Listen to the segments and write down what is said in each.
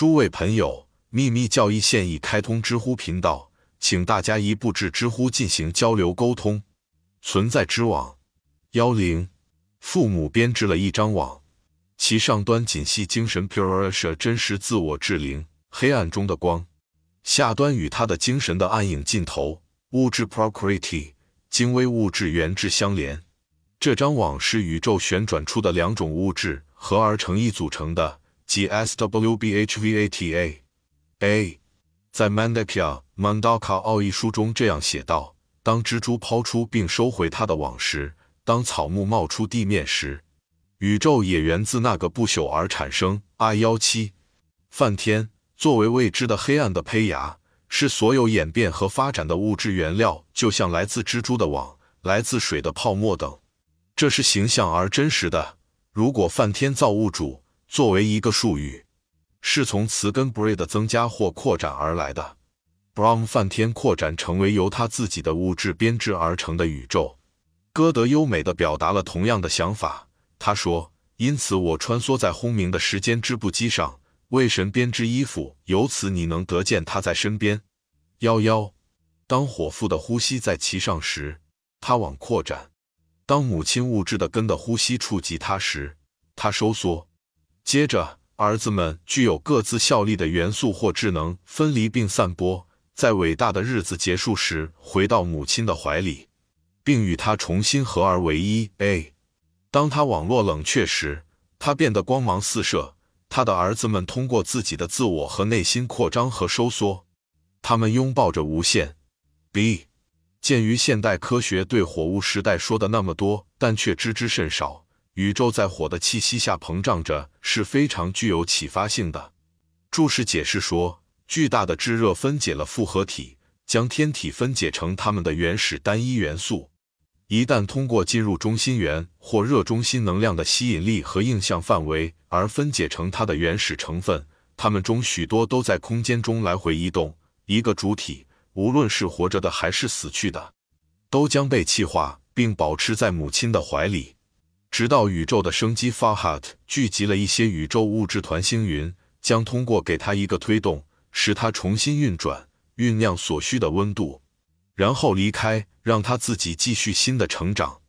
诸位朋友，秘密教义现已开通知乎频道，请大家一步至知乎进行交流沟通。存在之网幺零，父母编织了一张网，其上端仅系精神 pure 真实自我之灵，黑暗中的光；下端与他的精神的暗影尽头，物质 procreity 精微物质原质相连。这张网是宇宙旋转出的两种物质合而成一组成的，即 SWBHVATA。A 在 Mandakya Mandaka 奥义书中这样写道：当蜘蛛抛出并收回它的网时，当草木冒出地面时，宇宙也源自那个不朽而产生。I 幺七梵天作为未知的黑暗的胚芽，是所有演变和发展的物质原料，就像来自蜘蛛的网、来自水的泡沫等。这是形象而真实的。如果梵天造物主作为一个术语，是从词根 “bre” 的增加或扩展而来的 Brown 梵天扩展成为由他自己的物质编织而成的宇宙。歌德优美地表达了同样的想法。他说：“因此我穿梭在轰鸣的时间织布机上，为神编织衣服，由此你能得见他在身边。”幺幺，当伙夫的呼吸在其上时，他往扩展。当母亲物质的根的呼吸触及它时，它收缩。接着，儿子们具有各自效力的元素或智能分离并散播，在伟大的日子结束时回到母亲的怀里，并与她重新合而为一。A，当它网络冷却时，它变得光芒四射。他的儿子们通过自己的自我和内心扩张和收缩，他们拥抱着无限。B。鉴于现代科学对火物时代说的那么多，但却知之甚少，宇宙在火的气息下膨胀着是非常具有启发性的。注释解释说，巨大的炙热分解了复合体，将天体分解成它们的原始单一元素。一旦通过进入中心源或热中心能量的吸引力和映像范围而分解成它的原始成分，它们中许多都在空间中来回移动。一个主体。无论是活着的还是死去的，都将被气化并保持在母亲的怀里，直到宇宙的生机 Farhat 聚集了一些宇宙物质团星云，将通过给它一个推动，使它重新运转，酝酿所需的温度，然后离开，让它自己继续新的成长。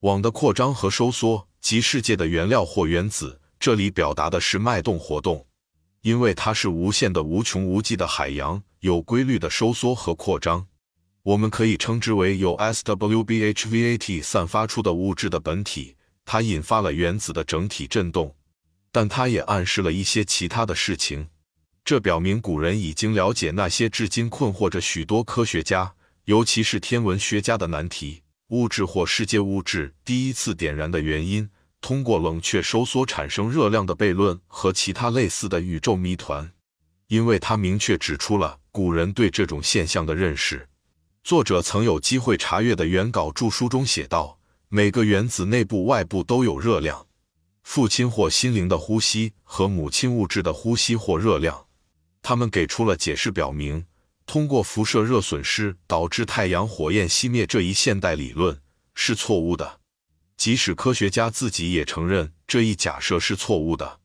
网的扩张和收缩及世界的原料或原子，这里表达的是脉动活动。因为它是无限的、无穷无际的海洋，有规律的收缩和扩张。我们可以称之为由 SWBHVAT 散发出的物质的本体，它引发了原子的整体振动。但它也暗示了一些其他的事情。这表明古人已经了解那些至今困惑着许多科学家，尤其是天文学家的难题：物质或世界物质第一次点燃的原因。通过冷却收缩产生热量的悖论和其他类似的宇宙谜团，因为它明确指出了古人对这种现象的认识。作者曾有机会查阅的原稿著书中写道：每个原子内部、外部都有热量。父亲或心灵的呼吸和母亲物质的呼吸或热量，他们给出了解释，表明通过辐射热损失导致太阳火焰熄灭这一现代理论是错误的。即使科学家自己也承认这一假设是错误的，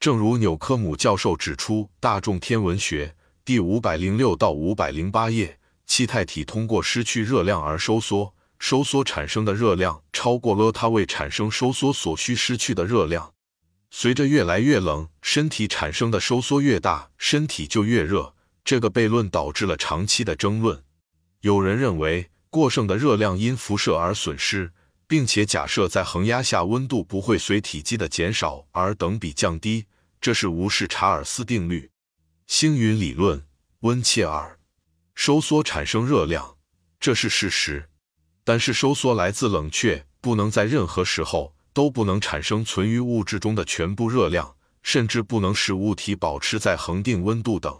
正如纽科姆教授指出，《大众天文学》第五百零六到五百零八页，气态体通过失去热量而收缩，收缩产生的热量超过了它为产生收缩所需失去的热量。随着越来越冷，身体产生的收缩越大，身体就越热。这个悖论导致了长期的争论。有人认为，过剩的热量因辐射而损失。并且假设在恒压下温度不会随体积的减少而等比降低，这是无视查尔斯定律。星云理论，温切尔，收缩产生热量，这是事实。但是收缩来自冷却，不能在任何时候都不能产生存于物质中的全部热量，甚至不能使物体保持在恒定温度等。